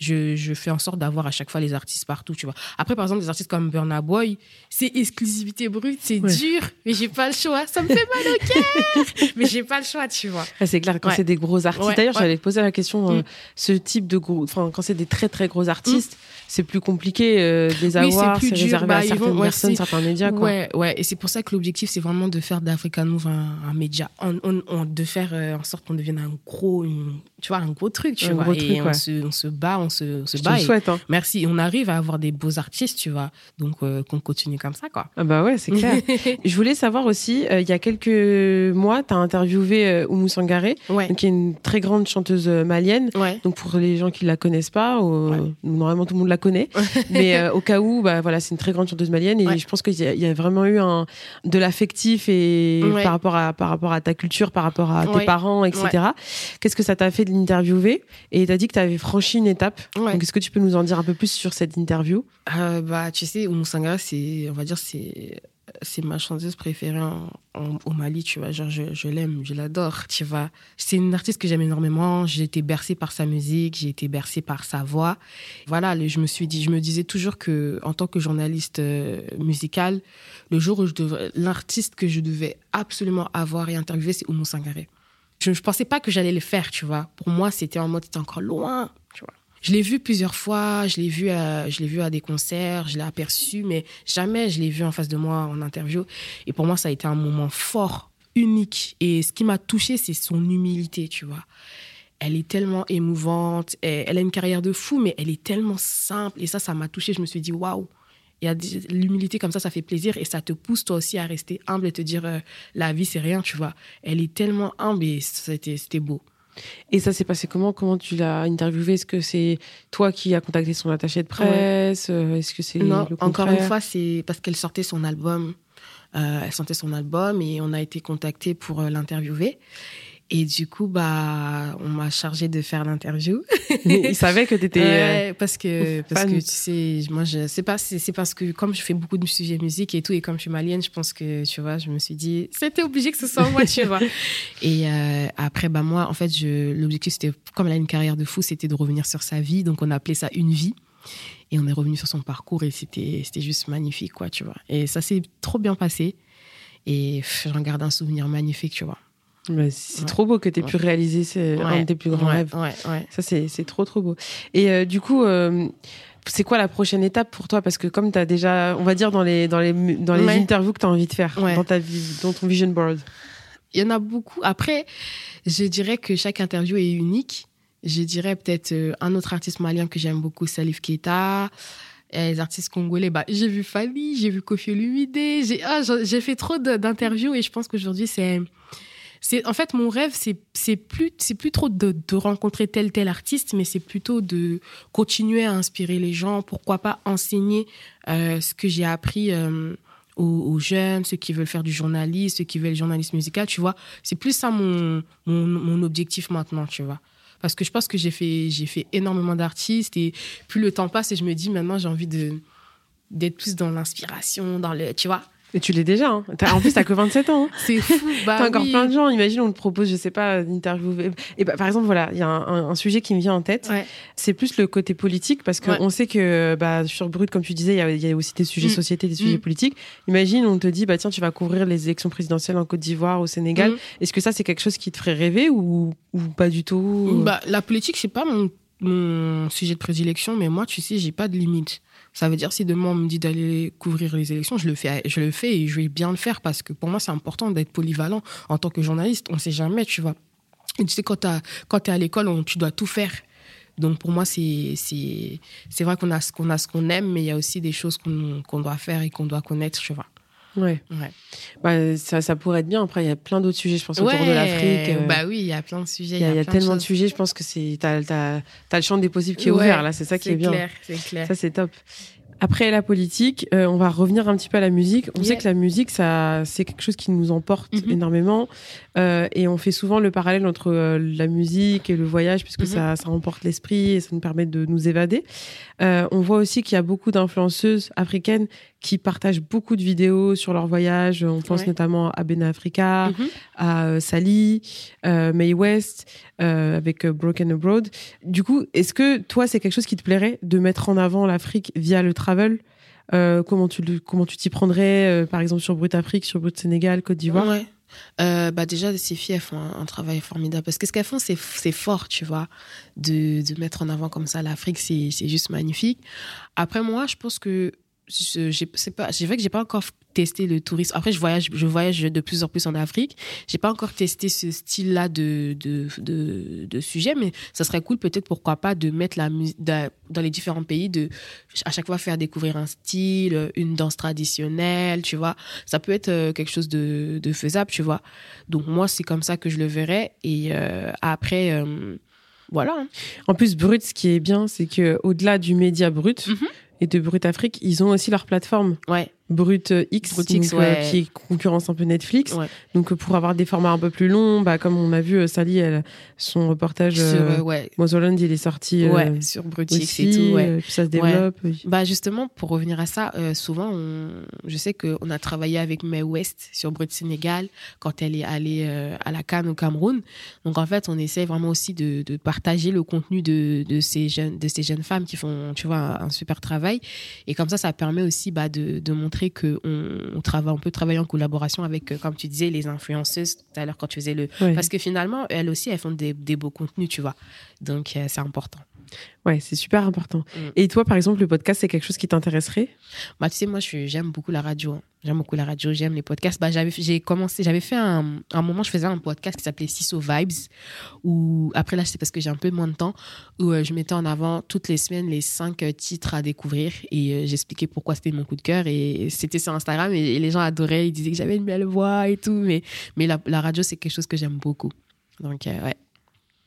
je, je fais en sorte d'avoir à chaque fois les artistes partout, tu vois. Après, par exemple, des artistes comme Burna Boy, c'est exclusivité brute, c'est dur, mais j'ai pas le choix. Ça me fait mal au cœur, mais j'ai pas le choix, tu vois. Ah, c'est clair, quand c'est des gros artistes. D'ailleurs, j'allais te poser la question, euh, mm. ce type de gros, enfin, quand c'est des très très gros artistes. C'est plus compliqué euh, de les avoir, c'est réservé bah, à certaines personnes, certains médias, quoi. Ouais, ouais. Et c'est pour ça que l'objectif, c'est vraiment de faire d'Africa Move un, média, de faire euh, en sorte qu'on devienne un gros, tu vois, un gros truc, tu vois. et on, se, on se bat, on se, se bat. souhaite, hein. Merci. On arrive à avoir des beaux artistes, tu vois. Donc, euh, qu'on continue comme ça, quoi. Ah bah ouais, c'est clair. je voulais savoir aussi, euh, il y a quelques mois, tu as interviewé Oumou Sangaré, qui est une très grande chanteuse malienne. Donc, pour les gens qui la connaissent pas, normalement tout le monde la connaît. mais au cas où, bah voilà, c'est une très grande chanteuse malienne et je pense qu'il y, a vraiment eu un, de l'affectif et par rapport à par rapport à ta culture, par rapport à tes parents, etc. Qu'est-ce que ça t'a fait de l'interviewer? Et tu as dit que tu avais franchi une étape. Donc, est-ce que tu peux nous en dire un peu plus sur cette interview? Euh, Bah, tu sais, Oumou c'est, on va dire, c'est c'est ma chanteuse préférée au Mali, tu vois. Genre, je, l'aime, je l'adore, tu vois. C'est une artiste que j'aime énormément. J'ai été bercée par sa musique, j'ai été bercée par sa voix. Voilà, je me suis dit, je me disais toujours que, en tant que journaliste euh, musical, le jour où je l'artiste que je devais absolument avoir et interviewer, c'est Oumou Sangaré. Je ne pensais pas que j'allais le faire, tu vois. Pour moi, c'était en mode, c'était encore loin. Je l'ai vu plusieurs fois, je l'ai vu, à, je l'ai vu à des concerts, je l'ai aperçu, mais jamais je l'ai vu en face de moi en interview. Et pour moi, ça a été un moment fort, unique. Et ce qui m'a touché, c'est son humilité, tu vois. Elle est tellement émouvante, elle a une carrière de fou, mais elle est tellement simple. Et ça, ça m'a touché. Je me suis dit, waouh, il y a l'humilité comme ça, ça fait plaisir et ça te pousse toi aussi à rester humble et te dire, euh, la vie, c'est rien, tu vois. Elle est tellement humble et c'était, c'était beau. Et ça s'est passé comment? Comment tu l'as interviewé? Est-ce que c'est toi qui as contacté son attaché de presse? Euh, Est-ce que c'est non Encore une fois, c'est parce qu'elle sortait son album. Euh, elle sortait son album et on a été contacté pour euh, l'interviewer. Et du coup, bah, on m'a chargé de faire l'interview. Il savait que tu étais. Ouais, parce que, parce que tu sais, moi, je sais pas, c'est parce que comme je fais beaucoup de sujets musique et tout, et comme je suis malienne, je pense que, tu vois, je me suis dit, c'était obligé que ce soit moi, tu vois. Et euh, après, bah, moi, en fait, l'objectif, c'était, comme elle a une carrière de fou, c'était de revenir sur sa vie. Donc, on a appelé ça Une vie. Et on est revenu sur son parcours et c'était juste magnifique, quoi, tu vois. Et ça s'est trop bien passé. Et j'en garde un souvenir magnifique, tu vois c'est trop beau que tu aies pu réaliser ce, un de tes plus grands rêves. Ça, c'est trop, trop beau. Et euh, du coup, euh, c'est quoi la prochaine étape pour toi? Parce que comme tu as déjà, on va dire, dans les, dans les, dans les interviews que tu as envie de faire, dans, ta dans ton vision board Il y en a beaucoup. Après, je dirais que chaque interview est unique. Je dirais peut-être euh, un autre artiste malien que j'aime beaucoup, Salif Keita. les artistes congolais, bah, j'ai vu Fali, j'ai vu Kofi Olumide, j'ai ah, fait trop d'interviews et je pense qu'aujourd'hui, c'est c'est en fait mon rêve c'est c'est plus c'est plus trop de, rencontrer tel tel artiste mais c'est plutôt de continuer à inspirer les gens pourquoi pas enseigner euh, ce que j'ai appris euh, aux, jeunes ceux qui veulent faire du journalisme ceux qui veulent le journalisme musical tu vois. C'est plus ça mon, mon, mon objectif maintenant tu vois. Parce que je pense que j'ai fait j'ai fait énormément d'artistes et plus le temps passe et je me dis maintenant j'ai envie de d'être plus dans l'inspiration dans le tu vois et tu l'es déjà. Hein. En plus, t'as que 27 ans. Hein. C'est fou. Bah, t'as encore plein de gens. Imagine, on te propose, je sais pas, d'interviewer. Et bah, par exemple, voilà, il y a un, sujet qui me vient en tête. C'est plus le côté politique parce qu'on sait que bah, sur Brut, comme tu disais, il y, a aussi des sujets mm. société, des sujets mm. politiques. Imagine, on te dit, bah tiens, tu vas couvrir les élections présidentielles en Côte d'Ivoire, au Sénégal. Mm. Est-ce que ça, c'est quelque chose qui te ferait rêver ou, ou pas du tout? Bah, la politique, c'est pas mon, mon sujet de prédilection, mais moi, tu sais, j'ai pas de limite. Ça veut dire si demain on me dit d'aller couvrir les élections, je le fais, je le fais et je vais bien le faire parce que pour moi c'est important d'être polyvalent en tant que journaliste. On ne sait jamais, tu vois. tu sais quand tu es à l'école, tu dois tout faire. Donc pour moi c'est vrai qu'on a ce qu'on a ce qu'on aime, mais il y a aussi des choses qu'on doit faire et qu'on doit connaître, tu vois. Ouais. ouais. Bah, ça, ça pourrait être bien. Après, il y a plein d'autres sujets, je pense, autour de l'Afrique. Euh. Bah oui, il y a plein de sujets. Il y, a, tellement de, sujets, je pense que c'est, t'as, as, le champ des possibles qui est ouvert, là. C'est ça qui est bien. c'est clair. Ça, c'est top. Après la politique, euh, on va revenir un petit peu à la musique. On Yeah. sait que la musique, ça, c'est quelque chose qui nous emporte Mhm. énormément, Euh, et on fait souvent le parallèle entre euh, la musique et le voyage, puisque Mhm. ça, ça emporte l'esprit et ça nous permet de nous évader. Euh, on voit aussi qu'il y a beaucoup d'influenceuses africaines qui partagent beaucoup de vidéos sur leur voyage. On pense Ouais. notamment à Ben Africa, Mhm. à euh, Sally, euh, Mae West, euh, avec Broken Abroad. Du coup, est-ce que toi, c'est quelque chose qui te plairait de mettre en avant l'Afrique via le travel? Comment tu comment tu t'y prendrais, par exemple sur Brut Afrique, sur Brut Sénégal, Côte d'Ivoire? Ouais. Euh, bah déjà, ces filles, elles font un, travail formidable. Parce que ce qu'elles font, c'est, fort, tu vois, de, de mettre en avant comme ça l'Afrique. C'est, juste magnifique. Après, moi, je pense que c'est pas, c'est vrai que j'ai pas encore testé le tourisme. Après, je voyage, je voyage de plus en plus en Afrique. J'ai pas encore testé ce style-là de, de, de, de sujet, mais ça serait cool, peut-être, pourquoi pas, de mettre la musique dans les différents pays, de à chaque fois faire découvrir un style, une danse traditionnelle, tu vois. Ça peut être euh, quelque chose de, de faisable, tu vois. Donc, moi, c'est comme ça que je le verrais. Et euh, après, euh, voilà. hein. En plus, Brut, ce qui est bien, c'est que au-delà du média Brut Mhm. Et de Brut Afrique, ils ont aussi leur plateforme Ouais. Brut euh, X, Brut X, donc, euh, qui concurrence un peu Netflix. Ouais. Donc euh, pour avoir des formats un peu plus longs, bah, comme on a vu, Sally, elle, son reportage Sur, euh, ouais. Mozoland, il est sorti euh, sur Brutix aussi, et tout, puis ça se développe. oui. Bah justement, pour revenir à ça, souvent, on- je sais qu'on a travaillé avec May West sur Brut Sénégal quand elle est allée à la Cannes au Cameroun. Donc en fait, on essaie vraiment aussi de, de partager le contenu de, de, ces jeunes, de ces jeunes femmes qui font, tu vois, un, un super travail. Et comme ça, ça permet aussi bah, de, de montrer que on, on travaille, on peut travailler en collaboration avec, euh, comme tu disais, les influenceuses tout à l'heure quand tu faisais le. Parce que finalement, elles aussi, elles font des, des beaux contenus, tu vois. Donc euh, c'est important. Ouais, c'est super important. Mm. Et toi, par exemple, le podcast, c'est quelque chose qui t'intéresserait? Bah, tu sais, moi, j'aime beaucoup la radio. hein. J'aime beaucoup la radio, j'aime les podcasts. Bah, j'avais, j'ai commencé, j'avais fait un, un moment, je faisais un podcast qui s'appelait Ciso Vibes, où, après là, c'est parce que j'ai un peu moins de temps, où euh, je mettais en avant toutes les semaines les cinq euh, titres à découvrir et euh, j'expliquais pourquoi c'était mon coup de cœur et c'était sur Instagram et, et les gens adoraient, ils disaient que j'avais une belle voix et tout, mais, mais la, la radio, c'est quelque chose que j'aime beaucoup. Donc, ouais.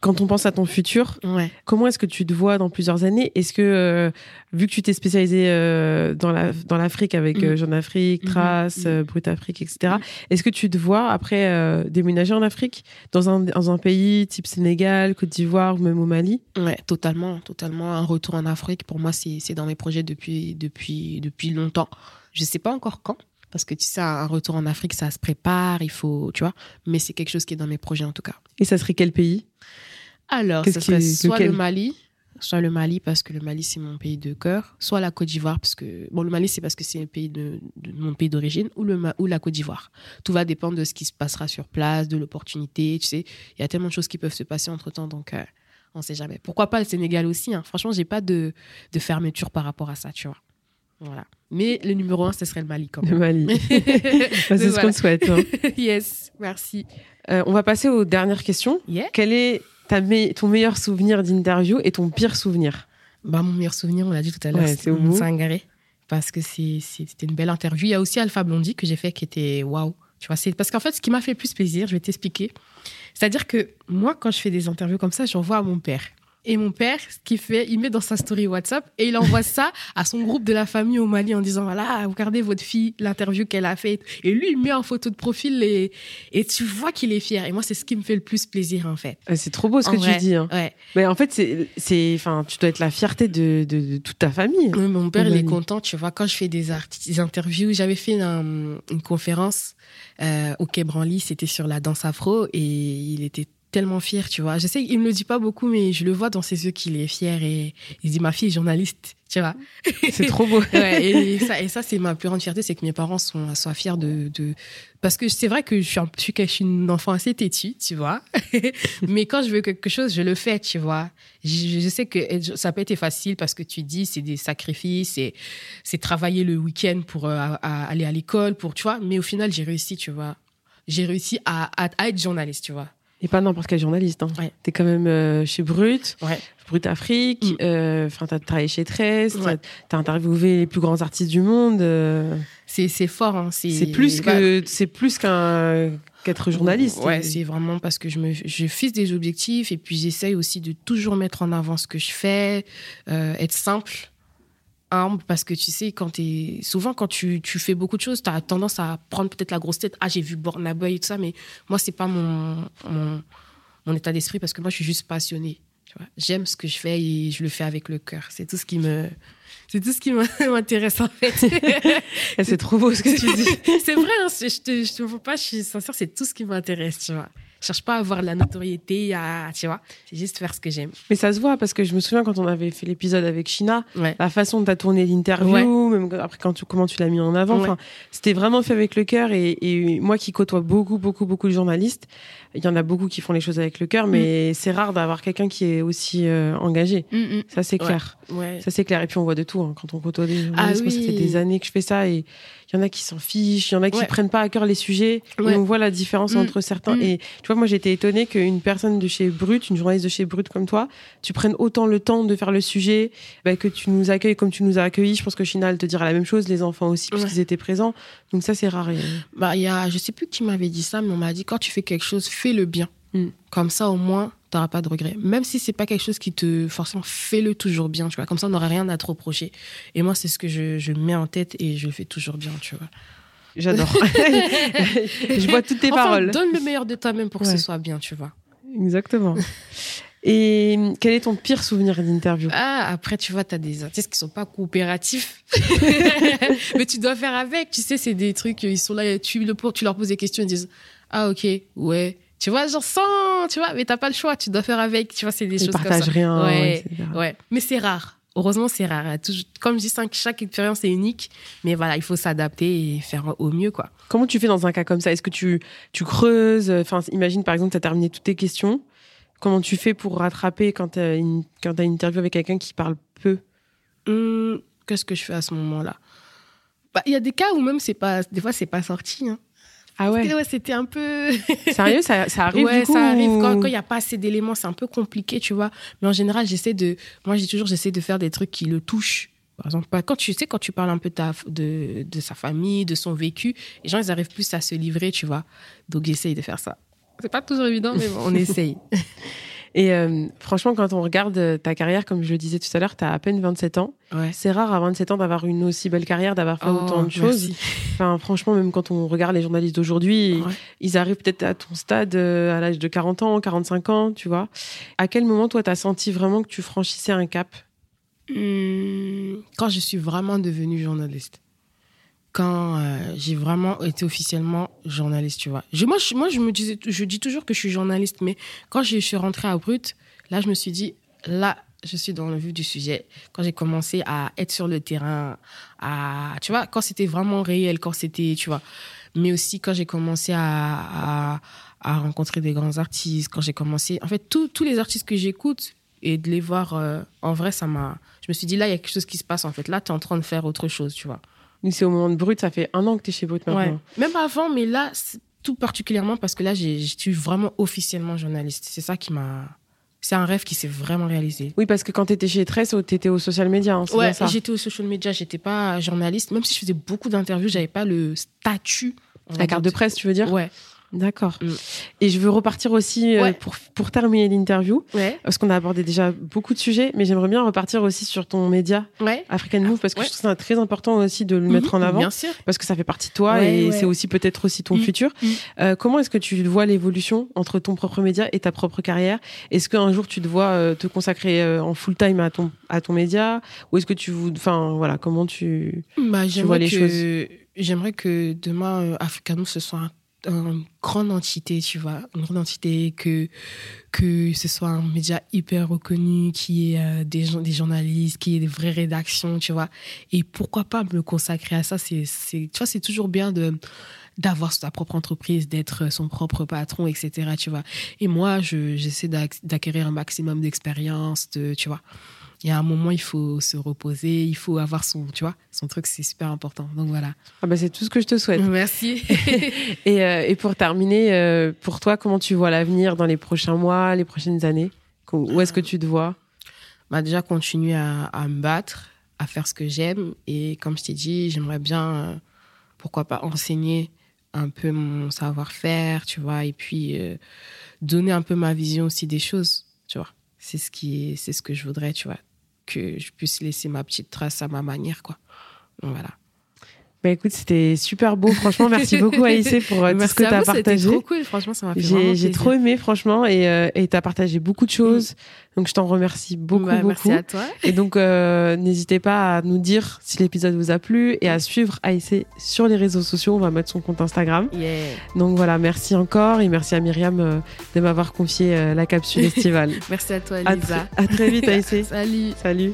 Quand on pense à ton futur, Ouais. comment est-ce que tu te vois dans plusieurs années? Est-ce que, euh, vu que tu t'es spécialisé euh, dans la dans l'Afrique avec euh, Mhm. Jeune Afrique, Mhm, Trace, mhm. euh, Brut Afrique, etc., est-ce que tu te vois après euh, déménager en Afrique, dans un, dans un pays type Sénégal, Côte d'Ivoire ou même au Mali? Ouais, totalement, totalement. Un retour en Afrique, pour moi, c'est dans mes projets depuis, depuis, depuis longtemps. Je sais pas encore quand, parce que tu sais, un retour en Afrique, ça se prépare, il faut, tu vois. Mais c'est quelque chose qui est dans mes projets en tout cas. Et ça serait quel pays? Alors, ce serait soit lequel le Mali, soit le Mali parce que le Mali c'est mon pays de cœur, soit la Côte d'Ivoire parce que bon le Mali c'est parce que c'est un pays de, de mon pays d'origine ou le ou la Côte d'Ivoire. Tout va dépendre de ce qui se passera sur place, de l'opportunité, tu sais. Il y a tellement de choses qui peuvent se passer entre temps donc euh, on sait jamais. Pourquoi pas le Sénégal aussi hein. Franchement, j'ai pas de de fermeture par rapport à ça, tu vois. Voilà. Mais le numéro un, ce serait le Mali quand Le même. Mali. Bah, c'est ce Voilà. qu'on souhaite. hein. yes, merci. Euh, on va passer aux dernières questions. Yeah. Quel est ta me- ton meilleur souvenir d'interview et ton pire souvenir Bah, mon meilleur souvenir, on l'a dit tout à l'heure, Ouais, c'est au. Sangaré. Parce que c'était une belle interview. Il y a aussi Alpha Blondie que j'ai fait qui était waouh. Tu vois, parce qu'en fait, ce qui m'a fait le plus plaisir, je vais t'expliquer. C'est-à-dire que moi, quand je fais des interviews comme ça, j'envoie à mon père. Et mon père, ce qu'il fait, il met dans sa story WhatsApp et il envoie ça à son groupe de la famille au Mali en disant voilà, regardez votre fille, l'interview qu'elle a faite. Et lui, il met en photo de profil et, et tu vois qu'il est fier. Et moi, c'est ce qui me fait le plus plaisir en fait. Euh, C'est trop beau ce En que vrai, tu dis. hein. Ouais. Mais en fait, c'est, enfin, tu dois être la fierté de, de, de toute ta famille. Oui, mon père, il est content, tu vois. Quand je fais des, des interviews, j'avais fait un- une conférence euh, au Quai Branly, c'était sur la danse afro, et il était tellement fier, tu vois. Je sais qu'il me le dit pas beaucoup, mais je le vois dans ses yeux qu'il est fier, et il dit, ma fille est journaliste, tu vois. C'est trop beau. Ouais, et ça, et ça c'est ma plus grande fierté, c'est que mes parents sont, soient fiers de, de... Parce que c'est vrai que je suis, un- je suis, je suis une enfant assez têtue, tu vois. Mais quand je veux quelque chose, je le fais, tu vois. Je, je sais que ça peut être facile parce que tu dis, c'est des sacrifices, c'est, c'est travailler le week-end pour euh, à- à aller à l'école, pour, tu vois. Mais au final, j'ai réussi, tu vois. J'ai réussi à, à, à être journaliste, tu vois. Et pas n'importe quel journaliste. Hein. Ouais. T'es quand même euh, chez Brut, Ouais. Brut Afrique. Mm. euh, Enfin, t'as travaillé chez Tress. Ouais. T'as, interviewé les plus grands artistes du monde. euh, C'est, fort, hein. c'est plus que, c'est plus qu'un qu'être journaliste. Ouais, c'est vraiment parce que je me je fixe des objectifs et puis j'essaye aussi de toujours mettre en avant ce que je fais, être simple, humble parce que tu sais, quand es, souvent quand tu, tu fais beaucoup de choses, tu as tendance à prendre peut-être la grosse tête. Ah, j'ai vu Born Boy et tout ça, mais moi, c'est pas mon, mon, mon état d'esprit parce que moi, je suis juste passionnée. J'aime ce que je fais et je le fais avec le cœur. C'est tout ce qui me, c'est tout ce qui m'intéresse en fait. c'est trop beau ce que tu dis. c'est vrai, hein, je te, je te vois pas, je suis sincère, c'est tout ce qui m'intéresse, tu vois. Cherche pas à avoir la notoriété, à, tu vois. C'est juste faire ce que j'aime. Mais ça se voit parce que je me souviens quand on avait fait l'épisode avec China, la façon dont tu as tourné l'interview, même après quand tu, comment tu l'as mis en avant, enfin, c'était vraiment fait avec le cœur et, et, moi qui côtoie beaucoup, beaucoup, beaucoup de journalistes, il y en a beaucoup qui font les choses avec le cœur, mais mm. c'est rare d'avoir quelqu'un qui est aussi euh, engagé. Mm, mm. Ça, c'est clair. Ça, c'est clair. Et puis, on voit de tout hein, quand on côtoie des ah journalistes. Ça fait des années que je fais ça et il y en a qui s'en fichent, il y en a qui prennent pas à cœur les sujets. Et on voit la différence entre certains. Et tu vois, moi, j'étais étonnée qu'une personne de chez Brut, une journaliste de chez Brut comme toi, tu prennes autant le temps de faire le sujet, bah, que tu nous accueilles comme tu nous as accueillis. Je pense que China, te dira la même chose, les enfants aussi, puisqu'ils étaient présents. Donc ça, c'est rare. Bah, il y a, je sais plus qui m'avait dit ça, mais on m'a dit quand tu fais quelque chose, fais le bien. Mm. Comme ça, au moins, tu n'auras pas de regrets. Même si c'est pas quelque chose qui te forcément fais-le toujours bien, tu vois. Comme ça, on n'aurait rien à te reprocher. Et moi, c'est ce que je, je, mets en tête et je le fais toujours bien, tu vois. J'adore. je vois toutes tes paroles. Donne le meilleur de toi-même pour que ce soit bien, tu vois. Exactement. Et quel est ton pire souvenir d'interview? Ah, après, tu vois, tu as des artistes qui sont pas coopératifs. Mais tu dois faire avec. Tu sais, c'est des trucs, ils sont là, tu, tu leur poses des questions, ils disent Ah, ok, ouais, tu vois, genre sans, tu vois, mais t'as pas le choix, tu dois faire avec, tu vois, c'est des choses comme ça. rien. Ouais, ouais. Mais c'est rare. Heureusement, c'est rare. Comme je dis, chaque expérience est unique, mais voilà, il faut s'adapter et faire au mieux, quoi. Comment tu fais dans un cas comme ça? Est-ce que tu, tu creuses Enfin, imagine par exemple, tu as terminé toutes tes questions. Comment tu fais pour rattraper quand tu as une, quand as une interview avec quelqu'un qui parle peu? Hum, Qu'est-ce que je fais à ce moment-là? Bah, Il y a des cas où même c'est pas, des fois, c'est pas sorti. Hein. Ah ouais, C'était un peu. Sérieux, ça, ça arrive Ouais, du coup, ça arrive. Quand il n'y a pas assez d'éléments, c'est un peu compliqué, tu vois. Mais en général, j'essaie de. Moi, j'ai toujours, j'essaie de faire des trucs qui le touchent. Par exemple, quand tu sais, quand tu parles un peu de, de sa famille, de son vécu, les gens, ils arrivent plus à se livrer, tu vois. Donc, j'essaye de faire ça. C'est pas toujours évident, mais bon, on essaye. Et euh, franchement, quand on regarde euh, ta carrière, comme je le disais tout à l'heure, tu as à peine 27 ans. C'est rare à 27 ans d'avoir une aussi belle carrière, d'avoir fait autant de oh, choses. Enfin, franchement, même quand on regarde les journalistes d'aujourd'hui, ils arrivent peut-être à ton stade euh, à l'âge de 40 ans, 45 ans, tu vois. À quel moment, toi, tu as senti vraiment que tu franchissais un cap? Hum, Quand je suis vraiment devenue journaliste quand euh, j'ai vraiment été officiellement journaliste, tu vois. Moi, je, me disais, je dis toujours que je suis journaliste, mais quand je suis rentrée à Brut, là, je me suis dit, là, je suis dans le vue du sujet. Quand j'ai commencé à être sur le terrain, à, tu vois, quand c'était vraiment réel, quand c'était, tu vois. Mais aussi quand j'ai commencé à, à, rencontrer des grands artistes, quand j'ai commencé, en fait, tous les artistes que j'écoute et de les voir euh, en vrai, ça m'a, je me suis dit, là, il y a quelque chose qui se passe, en fait. Là, tu es en train de faire autre chose, tu vois c'est au moment de Brut, ça fait un an que tu es chez Brut maintenant. Même avant, mais là, tout particulièrement parce que là, je suis vraiment officiellement journaliste. C'est ça qui m'a. C'est un rêve qui s'est vraiment réalisé. Oui, parce que quand tu étais chez Tress, tu étais au social media. Hein, ouais, j'étais au social media, j'étais pas journaliste. Même si je faisais beaucoup d'interviews, j'avais pas le statut. La carte de presse, tu veux dire? Ouais. D'accord. Mm. Et je veux repartir aussi euh, pour, pour terminer l'interview, parce qu'on a abordé déjà beaucoup de sujets, mais j'aimerais bien repartir aussi sur ton média African Move, parce que je trouve ça très important aussi de le mettre en mhm, avant, bien sûr. parce que ça fait partie de toi et c'est aussi peut-être aussi ton mm. futur. Mm. Euh, comment est-ce que tu vois l'évolution entre ton propre média et ta propre carrière? Est-ce qu'un jour tu te vois euh, te consacrer en full time à ton à ton média, ou est-ce que tu enfin voilà, comment tu, bah, tu vois les choses? J'aimerais que demain African Move ce soit un une grande entité, tu vois, une grande entité, que, que ce soit un média hyper reconnu, qui ait euh, des, des journalistes, qui ait des vraies rédactions, tu vois. Et pourquoi pas me consacrer à ça? C'est, Tu vois, c'est toujours bien de d'avoir sa propre entreprise, d'être son propre patron, etc., tu vois. Et moi, je, j'essaie d'acquérir un maximum d'expérience, de, tu vois il y a un moment, il faut se reposer, il faut avoir son, tu vois, son truc, c'est super important. Donc voilà. Ah bah c'est tout ce que je te souhaite. Merci. et, euh, et, pour terminer, euh, pour toi, comment tu vois l'avenir dans les prochains mois, les prochaines années? Où est-ce que tu te vois? Bah Déjà, continuer à, à, me battre, à faire ce que j'aime. Et comme je t'ai dit, j'aimerais bien, euh, pourquoi pas, enseigner un peu mon savoir-faire, tu vois, et puis donner un peu ma vision aussi des choses, tu vois. C'est ce, qui c'est ce que je voudrais, tu vois que je puisse laisser ma petite trace à ma manière, quoi. voilà. Bah écoute, c'était super beau. Franchement, merci beaucoup Aïssé pour euh, tout ce que tu as partagé. C'était trop cool, franchement, ça m'a fait J'ai trop aimé, franchement, et euh, tu as partagé beaucoup de choses. Mm. Donc, je t'en remercie beaucoup, bah, beaucoup. Merci à toi. Et donc, euh, n'hésitez pas à nous dire si l'épisode vous a plu et à suivre Aïssé sur les réseaux sociaux. On va mettre son compte Instagram. Donc, voilà, merci encore et merci à Myriam de m'avoir confié la capsule estivale. merci à toi, Lisa. À, à très vite, Aïssé. Salut. Salut.